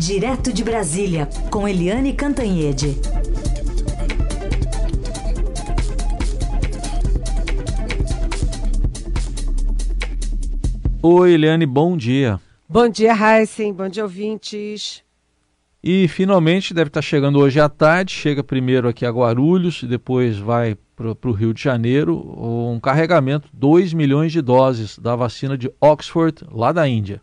Direto de Brasília, com Eliane Cantanhede. Oi, Eliane, bom dia. Bom dia, Heisen. Bom dia, ouvintes. E finalmente deve estar chegando hoje à tarde. Chega primeiro aqui a Guarulhos, depois vai para o Rio de Janeiro um carregamento 2 milhões de doses da vacina de Oxford, lá da Índia.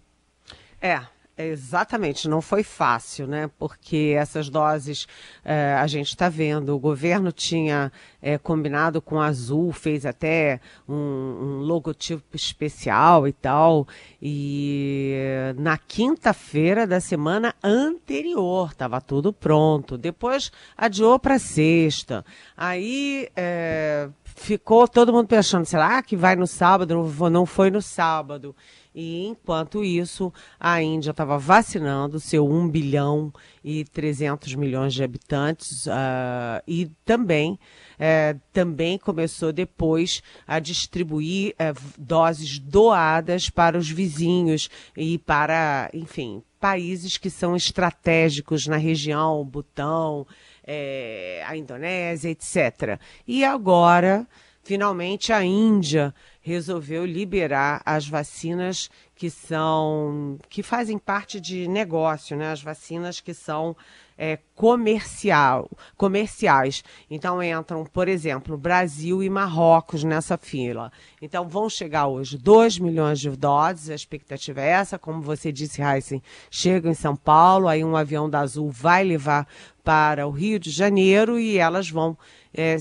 É, Exatamente, não foi fácil, né? Porque essas doses é, a gente está vendo. O governo tinha é, combinado com a Azul, fez até um, um, logotipo especial e tal. E na quinta-feira da semana anterior estava tudo pronto. Depois adiou para sexta. Aí é, ficou todo mundo pensando: será que vai no sábado? Não foi no sábado. E enquanto isso, a Índia estava vacinando seu 1 bilhão e 300 milhões de habitantes uh, e também, uh, também começou depois a distribuir uh, doses doadas para os vizinhos e para, enfim, países que são estratégicos na região, Butão, eh, a Indonésia, etc. E agora finalmente a Índia resolveu liberar as vacinas que são que fazem parte de negócio, né? As vacinas que são é, comercial, comerciais. Então entram, por exemplo, Brasil e Marrocos nessa fila. Então vão chegar hoje 2 milhões de doses, a expectativa é essa, como você disse, Heisen, chega em São Paulo, aí um avião da Azul vai levar para o Rio de Janeiro e elas vão é,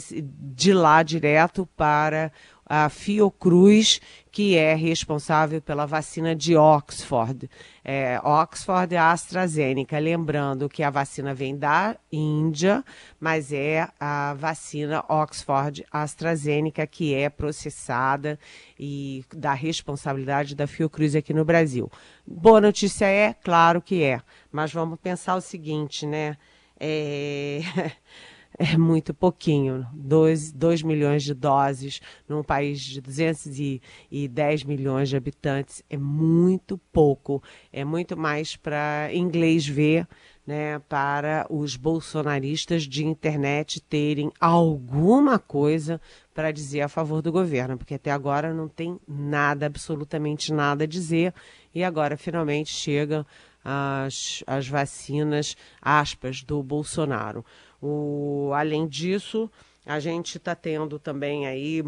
de lá direto para a Fiocruz, que é responsável pela vacina de Oxford. É, Oxford e AstraZeneca. Lembrando que a vacina vem da Índia, mas é a vacina Oxford AstraZeneca que é processada e da responsabilidade da Fiocruz aqui no Brasil. Boa notícia é, claro que é, mas vamos pensar o seguinte, né? É... é muito pouquinho. 2 milhões de doses num país de 210 milhões de habitantes é muito pouco. É muito mais para inglês ver, né, para os bolsonaristas de internet terem alguma coisa para dizer a favor do governo, porque até agora não tem nada, absolutamente nada a dizer, e agora finalmente chegam as, as vacinas, aspas, do Bolsonaro. O, além disso, a gente está tendo também aí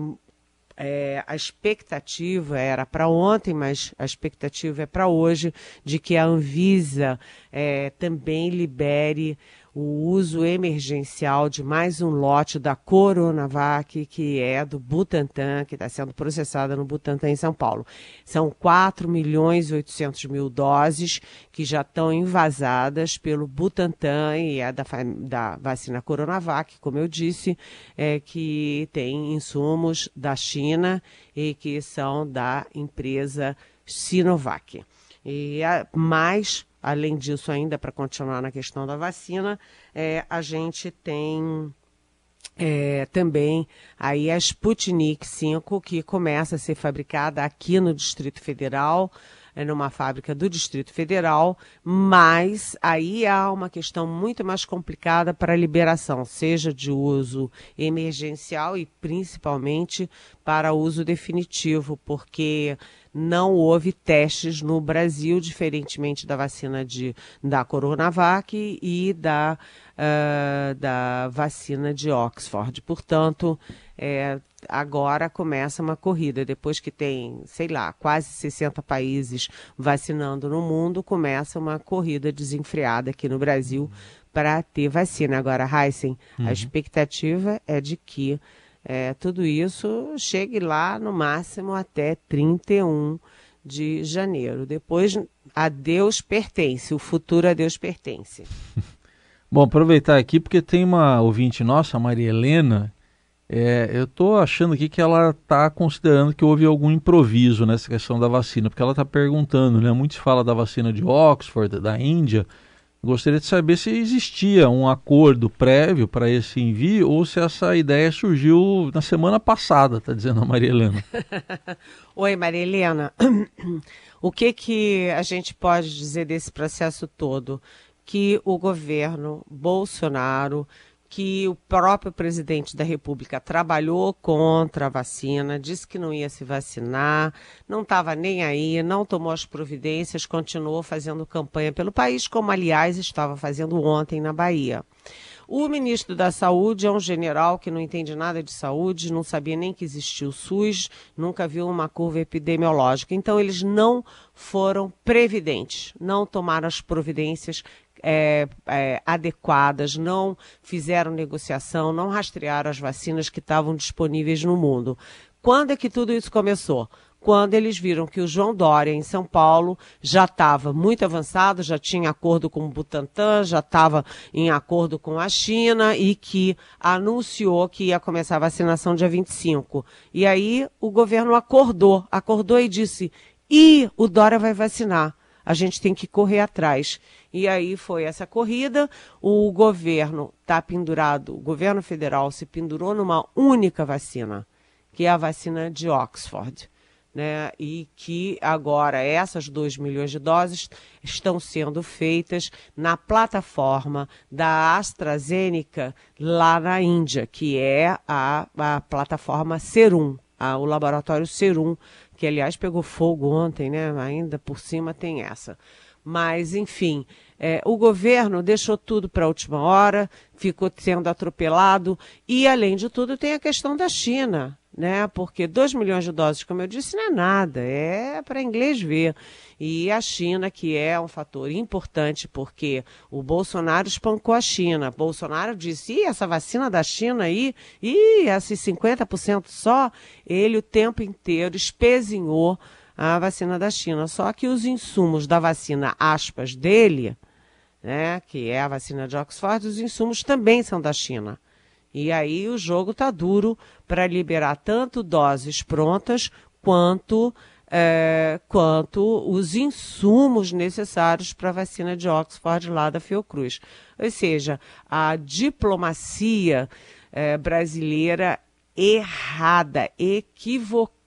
é, a expectativa era para ontem, mas a expectativa é para hoje, de que a Anvisa é, também libere o uso emergencial de mais um lote da Coronavac, que é do Butantan, que está sendo processada no Butantan em São Paulo. São 4 milhões e 800 mil doses que já estão envasadas pelo Butantan e é da, da vacina Coronavac, como eu disse, é, que tem insumos da China e que são da empresa Sinovac. E mais Além disso, ainda para continuar na questão da vacina, é, a gente tem é, também aí a Sputnik 5, que começa a ser fabricada aqui no Distrito Federal, é numa fábrica do Distrito Federal, mas aí há uma questão muito mais complicada para a liberação, seja de uso emergencial e principalmente para uso definitivo, porque não houve testes no Brasil, diferentemente da vacina de, da Coronavac e da, uh, da vacina de Oxford. Portanto, é, agora começa uma corrida. Depois que tem, sei lá, quase 60 países vacinando no mundo, começa uma corrida desenfreada aqui no Brasil para ter vacina. Agora, Heisen, uhum. a expectativa é de que é, tudo isso chegue lá no máximo até 31 de janeiro. Depois, a Deus pertence, o futuro a Deus pertence. Bom, aproveitar aqui porque tem uma ouvinte nossa, a Maria Helena, é, eu estou achando aqui que ela está considerando que houve algum improviso nessa questão da vacina, porque ela está perguntando, né? Muito se fala da vacina de Oxford, da Índia. Gostaria de saber se existia um acordo prévio para esse envio ou se essa ideia surgiu na semana passada, está dizendo a Maria Helena. Oi, Maria Helena. o que, que a gente pode dizer desse processo todo? que o governo Bolsonaro que o próprio presidente da República trabalhou contra a vacina, disse que não ia se vacinar, não estava nem aí, não tomou as providências, continuou fazendo campanha pelo país, como aliás estava fazendo ontem na Bahia. O ministro da Saúde é um general que não entende nada de saúde, não sabia nem que existia o SUS, nunca viu uma curva epidemiológica. Então, eles não foram previdentes, não tomaram as providências é, é, adequadas, não fizeram negociação, não rastrearam as vacinas que estavam disponíveis no mundo. Quando é que tudo isso começou? Quando eles viram que o João Dória, em São Paulo, já estava muito avançado, já tinha acordo com o Butantan, já estava em acordo com a China e que anunciou que ia começar a vacinação dia 25. E aí o governo acordou, acordou e disse: e o Dória vai vacinar a gente tem que correr atrás. E aí foi essa corrida, o governo está pendurado, o governo federal se pendurou numa única vacina, que é a vacina de Oxford. Né, e que agora essas 2 milhões de doses estão sendo feitas na plataforma da AstraZeneca lá na Índia, que é a, a plataforma Serum, a, o laboratório Serum que aliás pegou fogo ontem, né? Ainda por cima tem essa. Mas, enfim, é, o governo deixou tudo para a última hora, ficou sendo atropelado, e, além de tudo, tem a questão da China né? Porque 2 milhões de doses, como eu disse, não é nada, é para inglês ver. E a China, que é um fator importante, porque o Bolsonaro espancou a China. Bolsonaro disse: e essa vacina da China aí, e esses 50% só, ele o tempo inteiro espezinhou a vacina da China. Só que os insumos da vacina, aspas, dele, né, que é a vacina de Oxford, os insumos também são da China. E aí o jogo está duro para liberar tanto doses prontas quanto, é, quanto os insumos necessários para a vacina de Oxford lá da Fiocruz. Ou seja, a diplomacia é, brasileira errada, equivocada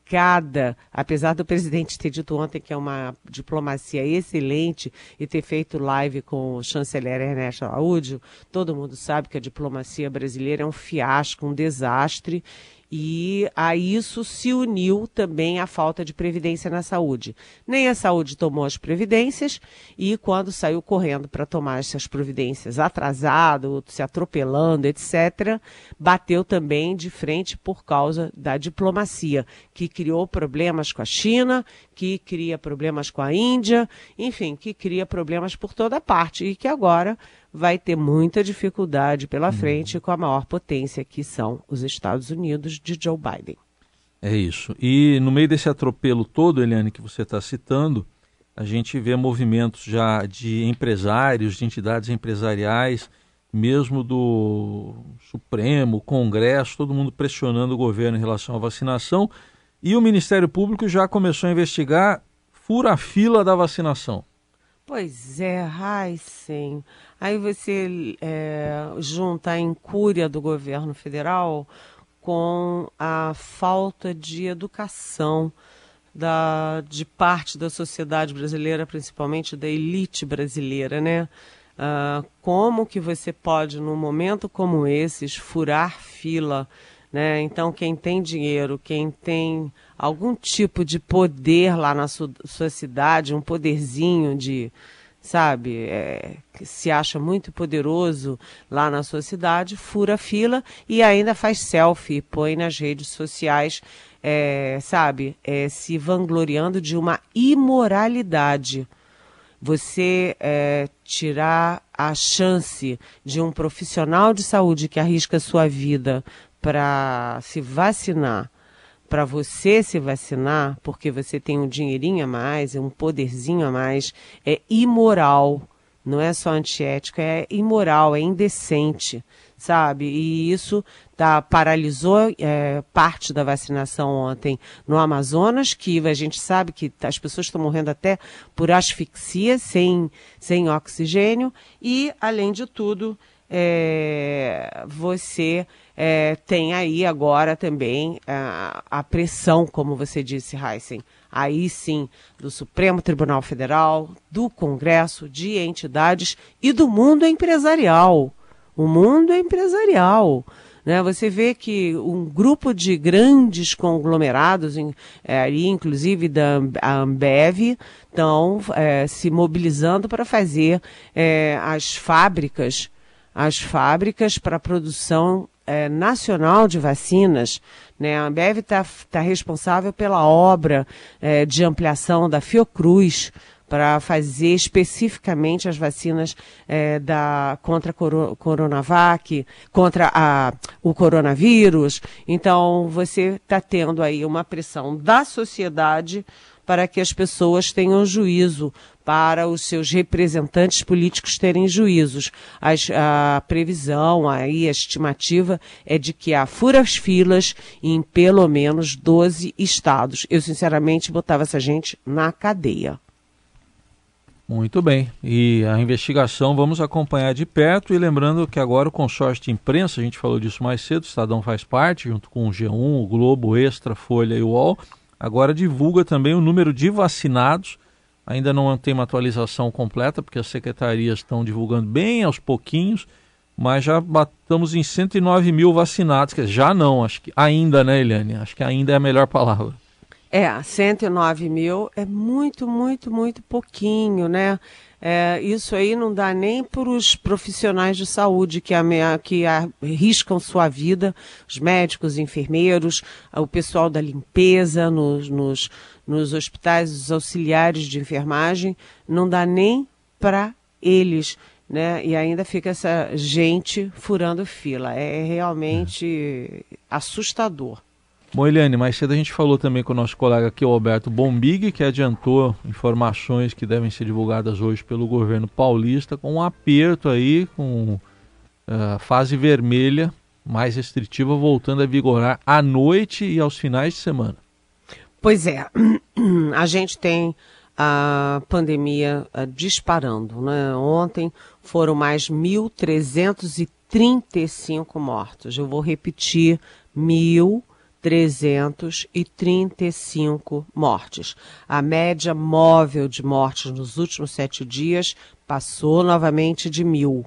apesar do presidente ter dito ontem que é uma diplomacia excelente e ter feito live com o chanceler Ernesto Araújo, todo mundo sabe que a diplomacia brasileira é um fiasco, um desastre e a isso se uniu também a falta de previdência na saúde. Nem a saúde tomou as previdências e quando saiu correndo para tomar essas providências atrasado, se atropelando, etc., bateu também de frente por causa da diplomacia, que criou problemas com a China, que cria problemas com a Índia, enfim, que cria problemas por toda parte e que agora vai ter muita dificuldade pela uhum. frente com a maior potência, que são os Estados Unidos de Joe Biden. É isso. E no meio desse atropelo todo, Eliane, que você está citando, a gente vê movimentos já de empresários, de entidades empresariais, mesmo do Supremo, Congresso, todo mundo pressionando o governo em relação à vacinação. E o Ministério Público já começou a investigar fura-fila da vacinação. Pois é, sim. Aí você é, junta a incúria do governo federal com a falta de educação da, de parte da sociedade brasileira, principalmente da elite brasileira, né? Uh, como que você pode, num momento como esse, furar fila, né? Então, quem tem dinheiro, quem tem algum tipo de poder lá na sua, sua cidade, um poderzinho de sabe, é, que se acha muito poderoso lá na sua cidade, fura fila e ainda faz selfie, põe nas redes sociais, é, sabe, é, se vangloriando de uma imoralidade. Você é, tirar a chance de um profissional de saúde que arrisca sua vida para se vacinar para você se vacinar, porque você tem um dinheirinho a mais, um poderzinho a mais, é imoral. Não é só antiético, é imoral, é indecente, sabe? E isso tá, paralisou é, parte da vacinação ontem no Amazonas, que a gente sabe que as pessoas estão morrendo até por asfixia, sem, sem oxigênio, e, além de tudo, é, você é, tem aí agora também a, a, pressão, como você disse, Heisen, aí sim do Supremo Tribunal Federal, do Congresso, de entidades e do mundo empresarial. O mundo empresarial. Né? Você vê que um grupo de grandes conglomerados, é, inclusive da Ambev, estão é, se mobilizando para fazer é, as fábricas, as fábricas para produção é, nacional de vacinas. Né? A Ambev está tá responsável pela obra é, de ampliação da Fiocruz, para fazer especificamente as vacinas é, da, contra a Coronavac, contra a, o coronavírus. Então, você está tendo aí uma pressão da sociedade para que as pessoas tenham juízo, para os seus representantes políticos terem juízos. As, a previsão, aí, a estimativa é de que há furas filas em pelo menos 12 estados. Eu, sinceramente, botava essa gente na cadeia. Muito bem. E a investigação vamos acompanhar de perto. E lembrando que agora o consórcio de imprensa, a gente falou disso mais cedo, o Estadão faz parte, junto com o G1, o Globo, Extra, Folha e o UOL. Agora divulga também o número de vacinados. Ainda não tem uma atualização completa, porque as secretarias estão divulgando bem aos pouquinhos, mas já estamos em 109 mil vacinados. Já não, acho que ainda, né, Eliane? Acho que ainda é a melhor palavra. É, 109 mil é muito, muito, muito pouquinho, né? É, isso aí não dá nem para os profissionais de saúde que, que arriscam sua vida, os médicos, enfermeiros, o pessoal da limpeza nos, nos, nos hospitais, os auxiliares de enfermagem, não dá nem para eles. Né? E ainda fica essa gente furando fila. É realmente assustador. Bom, Eliane, mais cedo a gente falou também com o nosso colega aqui, o Alberto Bombig, que adiantou informações que devem ser divulgadas hoje pelo governo paulista, com um aperto aí, com a uh, fase vermelha mais restritiva voltando a vigorar à noite e aos finais de semana. Pois é, a gente tem a pandemia uh, disparando. Né? Ontem foram mais 1.335 mortos. Eu vou repetir, mil 335 mortes. A média móvel de mortes nos últimos sete dias passou novamente de mil.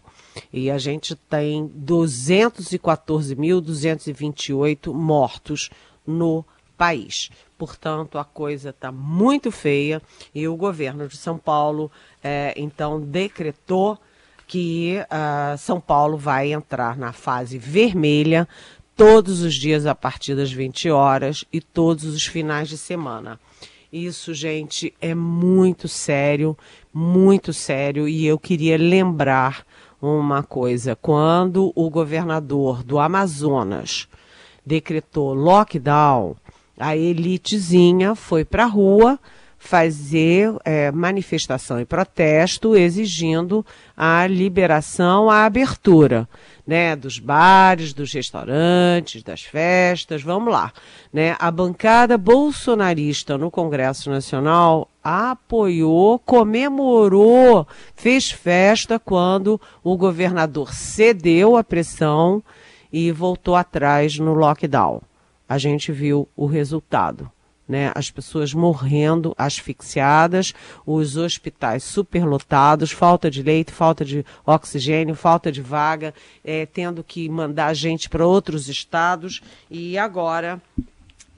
E a gente tem 214.228 mortos no país. Portanto, a coisa está muito feia e o governo de São Paulo, é, então, decretou que uh, São Paulo vai entrar na fase vermelha todos os dias a partir das 20 horas e todos os finais de semana. Isso, gente, é muito sério, muito sério, e eu queria lembrar uma coisa. Quando o governador do Amazonas decretou lockdown, a elitezinha foi para a rua fazer é, manifestação e protesto exigindo a liberação, a abertura, né, dos bares, dos restaurantes, das festas, vamos lá, né? A bancada bolsonarista no Congresso Nacional apoiou, comemorou, fez festa quando o governador cedeu à pressão e voltou atrás no lockdown. A gente viu o resultado né? As pessoas morrendo, asfixiadas, os hospitais superlotados, falta de leito, falta de oxigênio, falta de vaga, é, tendo que mandar gente para outros estados. E agora,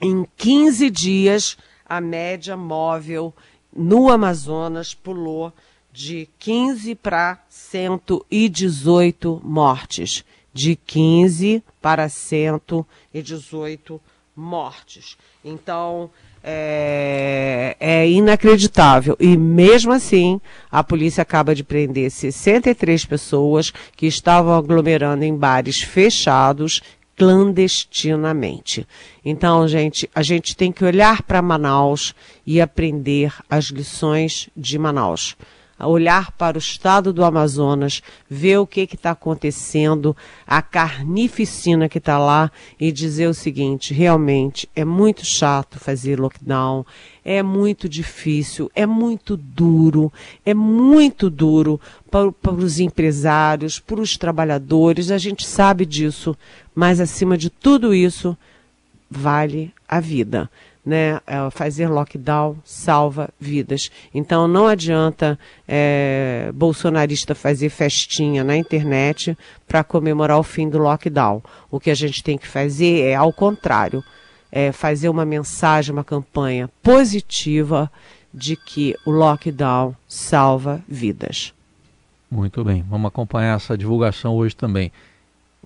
em 15 dias, a média móvel no Amazonas pulou de 15 para 118 mortes. De 15 para 118 mortes mortes. Então, é, é, inacreditável. E mesmo assim, a polícia acaba de prender 63 pessoas que estavam aglomerando em bares fechados clandestinamente. Então, gente, a gente tem que olhar para Manaus e aprender as lições de Manaus olhar para o estado do Amazonas, ver o que está acontecendo, a carnificina que está lá e dizer o seguinte: realmente é muito chato fazer lockdown, é muito difícil, é muito duro, é muito duro para, para os empresários, para os trabalhadores, a gente sabe disso, mas acima de tudo isso, vale a vida. Né? É, fazer lockdown salva vidas. Então não adianta é, bolsonarista fazer festinha na internet para comemorar o fim do lockdown. O que a gente tem que fazer é ao contrário, é fazer uma mensagem, uma campanha positiva de que o lockdown salva vidas. Muito bem, vamos acompanhar essa divulgação hoje também.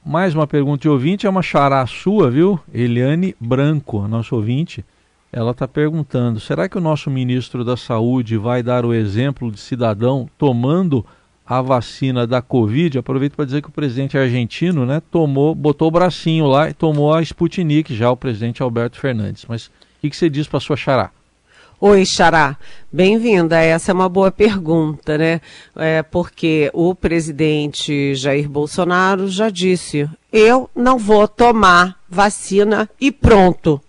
Mais uma pergunta de ouvinte, é uma xará sua, viu? Eliane Branco, nosso ouvinte. Ela está perguntando: será que o nosso ministro da Saúde vai dar o exemplo de cidadão tomando a vacina da Covid? Aproveito para dizer que o presidente argentino né, tomou, botou o bracinho lá e tomou a Sputnik, já o presidente Alberto Fernandes. Mas o que, que você diz para sua xará? Oi, Xará. Bem-vinda. Essa é uma boa pergunta, né? É porque o presidente Jair Bolsonaro já disse: eu não vou tomar vacina e pronto.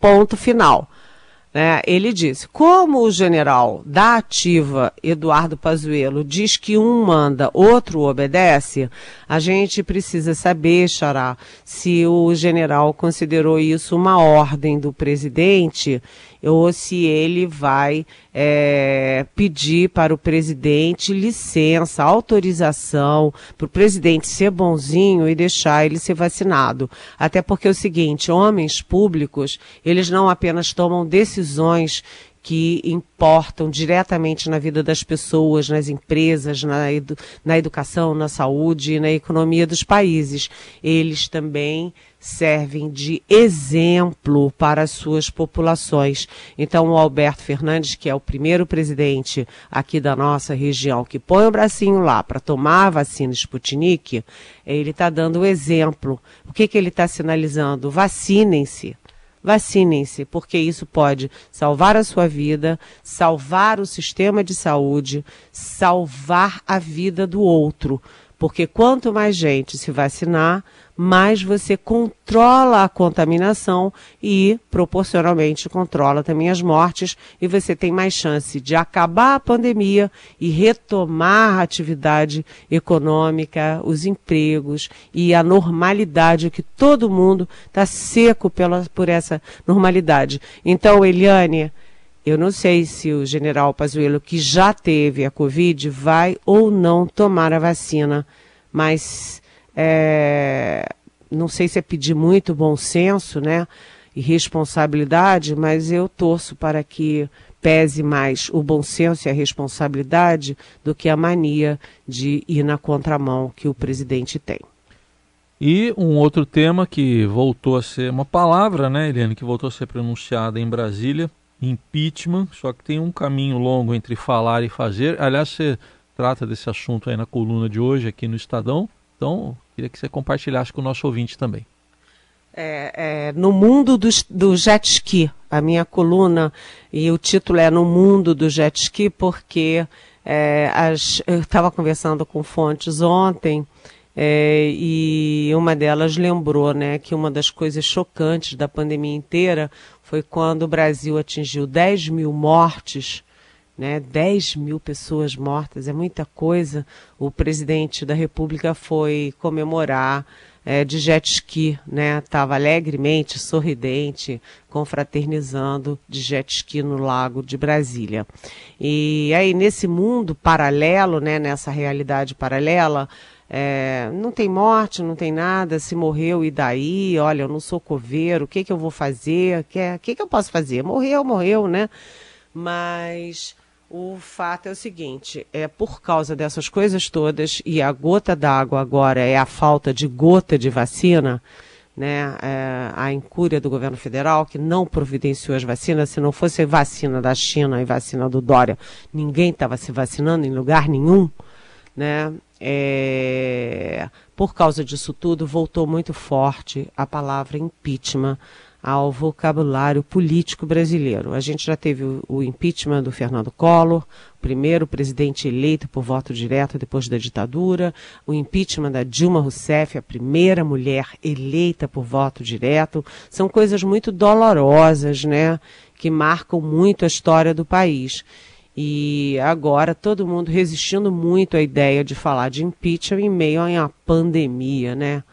Ponto final. Né? Ele disse: como o general da ativa Eduardo Pazuello diz que um manda, outro obedece, a gente precisa saber, Xará, se o general considerou isso uma ordem do presidente ou se ele vai é, pedir para o presidente licença, autorização para o presidente ser bonzinho e deixar ele ser vacinado. Até porque é o seguinte, homens públicos, eles não apenas tomam decisões que importam diretamente na vida das pessoas, nas empresas, na, edu na educação, na saúde e na economia dos países. Eles também servem de exemplo para as suas populações. Então, o Alberto Fernandes, que é o primeiro presidente aqui da nossa região, que põe o bracinho lá para tomar a vacina Sputnik, ele está dando o exemplo. O que, que ele está sinalizando? Vacinem-se vacinem-se, porque isso pode salvar a sua vida, salvar o sistema de saúde, salvar a vida do outro. Porque quanto mais gente se vacinar, mais você controla a contaminação e, proporcionalmente, controla também as mortes e você tem mais chance de acabar a pandemia e retomar a atividade econômica, os empregos e a normalidade que todo mundo está seco pela, por essa normalidade. Então, Eliane, eu não sei se o general Pazuello, que já teve a Covid, vai ou não tomar a vacina, mas é, não sei se é pedir muito bom senso, né? E responsabilidade, mas eu torço para que pese mais o bom senso e a responsabilidade do que a mania de ir na contramão que o presidente tem. E um outro tema que voltou a ser uma palavra, né, Eliane, que voltou a ser pronunciada em Brasília, impeachment, só que tem um caminho longo entre falar e fazer. Aliás, você trata desse assunto aí na coluna de hoje aqui no Estadão. Então, queria que você compartilhasse com o nosso ouvinte também. É, é, no mundo do, do jet ski, a minha coluna, e o título é No Mundo do Jet Ski, porque é, as, eu estava conversando com fontes ontem, é, e uma delas lembrou né, que uma das coisas chocantes da pandemia inteira foi quando o Brasil atingiu 10 mil mortes né? 10 mil pessoas mortas, é muita coisa. O presidente da República foi comemorar é, de jet ski, né? Estava alegremente, sorridente, confraternizando de jet ski no lago de Brasília. E aí, nesse mundo paralelo, né? Nessa realidade paralela, é, não tem morte, não tem nada, se morreu e daí, olha, eu não sou coveiro, o que que eu vou fazer? O que, que, que eu posso fazer? Morreu, morreu, né? Mas o fato é o seguinte: é por causa dessas coisas todas, e a gota d'água agora é a falta de gota de vacina, né? É, a incúria do governo federal, que não providenciou as vacinas. Se não fosse vacina da China e vacina do Dória, ninguém estava se vacinando em lugar nenhum. Né? É, por causa disso tudo, voltou muito forte a palavra impeachment ao vocabulário político brasileiro. A gente já teve o, impeachment do Fernando Collor, primeiro presidente eleito por voto direto depois da ditadura, o impeachment da Dilma Rousseff, a primeira mulher eleita por voto direto. São coisas muito dolorosas, né, que marcam muito a história do país. E agora todo mundo resistindo muito à ideia de falar de impeachment em meio a uma pandemia, né?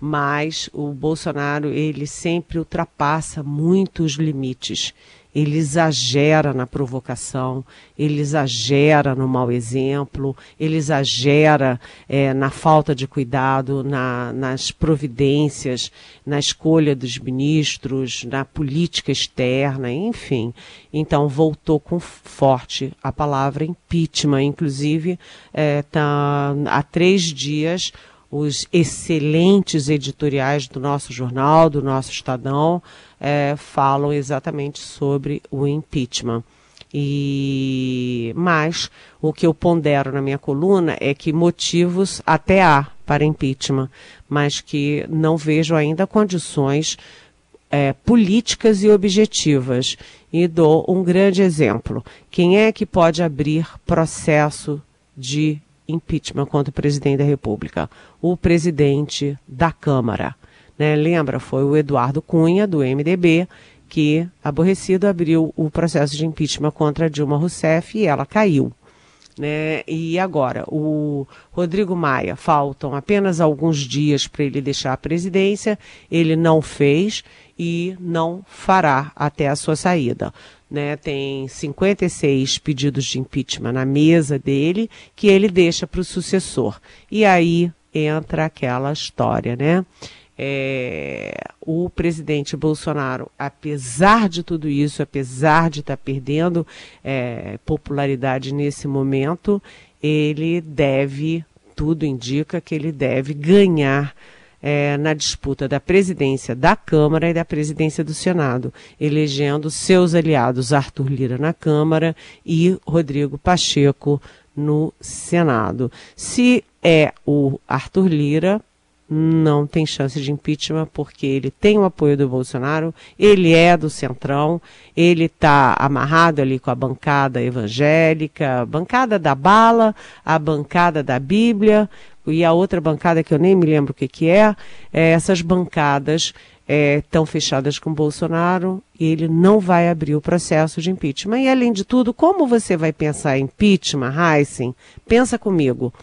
Mas o Bolsonaro ele sempre ultrapassa muitos limites ele exagera na provocação, ele exagera no mau exemplo, ele exagera é, na falta de cuidado, na, nas providências, na escolha dos ministros, na política externa, enfim. Então voltou com forte a palavra impeachment, inclusive é, tá, há três dias os excelentes editoriais do nosso jornal, do nosso Estadão, é, falam exatamente sobre o impeachment. E mas o que eu pondero na minha coluna é que motivos até há para impeachment, mas que não vejo ainda condições é, políticas e objetivas. E dou um grande exemplo. Quem é que pode abrir processo de impeachment contra o presidente da República? O presidente da Câmara. Né? Lembra? Foi o Eduardo Cunha, do MDB, que, aborrecido, abriu o processo de impeachment contra Dilma Rousseff e ela caiu. Né? E agora, o Rodrigo Maia, faltam apenas alguns dias para ele deixar a presidência, ele não fez e não fará até a sua saída. Né? Tem 56 pedidos de impeachment na mesa dele que ele deixa para o sucessor. E aí entra aquela história, né? É, o presidente Bolsonaro, apesar de tudo isso, apesar de estar tá perdendo é, popularidade nesse momento, ele deve, tudo indica que ele deve ganhar é, na disputa da presidência da Câmara e da presidência do Senado, elegendo seus aliados Arthur Lira na Câmara e Rodrigo Pacheco no Senado. Se é o Arthur Lira, não tem chance de impeachment porque ele tem o apoio do Bolsonaro, ele é do Centrão, ele está amarrado ali com a bancada evangélica, a bancada da bala, a bancada da Bíblia e a outra bancada que eu nem me lembro o que, que é, é essas bancadas estão é, fechadas com Bolsonaro e ele não vai abrir o processo de impeachment. E além de tudo, como você vai pensar em impeachment, Heisen? Pensa comigo.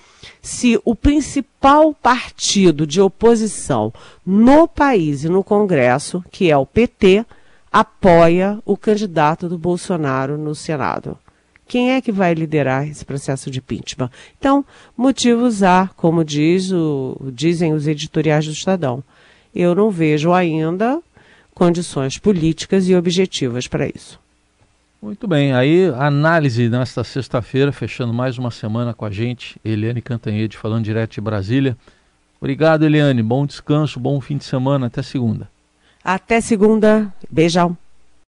Se o principal partido de oposição no país e no Congresso, que é o PT, apoia o candidato do Bolsonaro no Senado. Quem é que vai liderar esse processo de impeachment? Então, motivos há, como diz o, dizem os editoriais do Estadão eu não vejo ainda condições políticas e objetivas para isso. Muito bem, aí análise nesta sexta-feira, fechando mais uma semana com a gente, Eliane Cantanhede falando direto de Brasília. Obrigado, Eliane. Bom descanso, bom fim de semana. Até segunda. Até segunda. Beijão.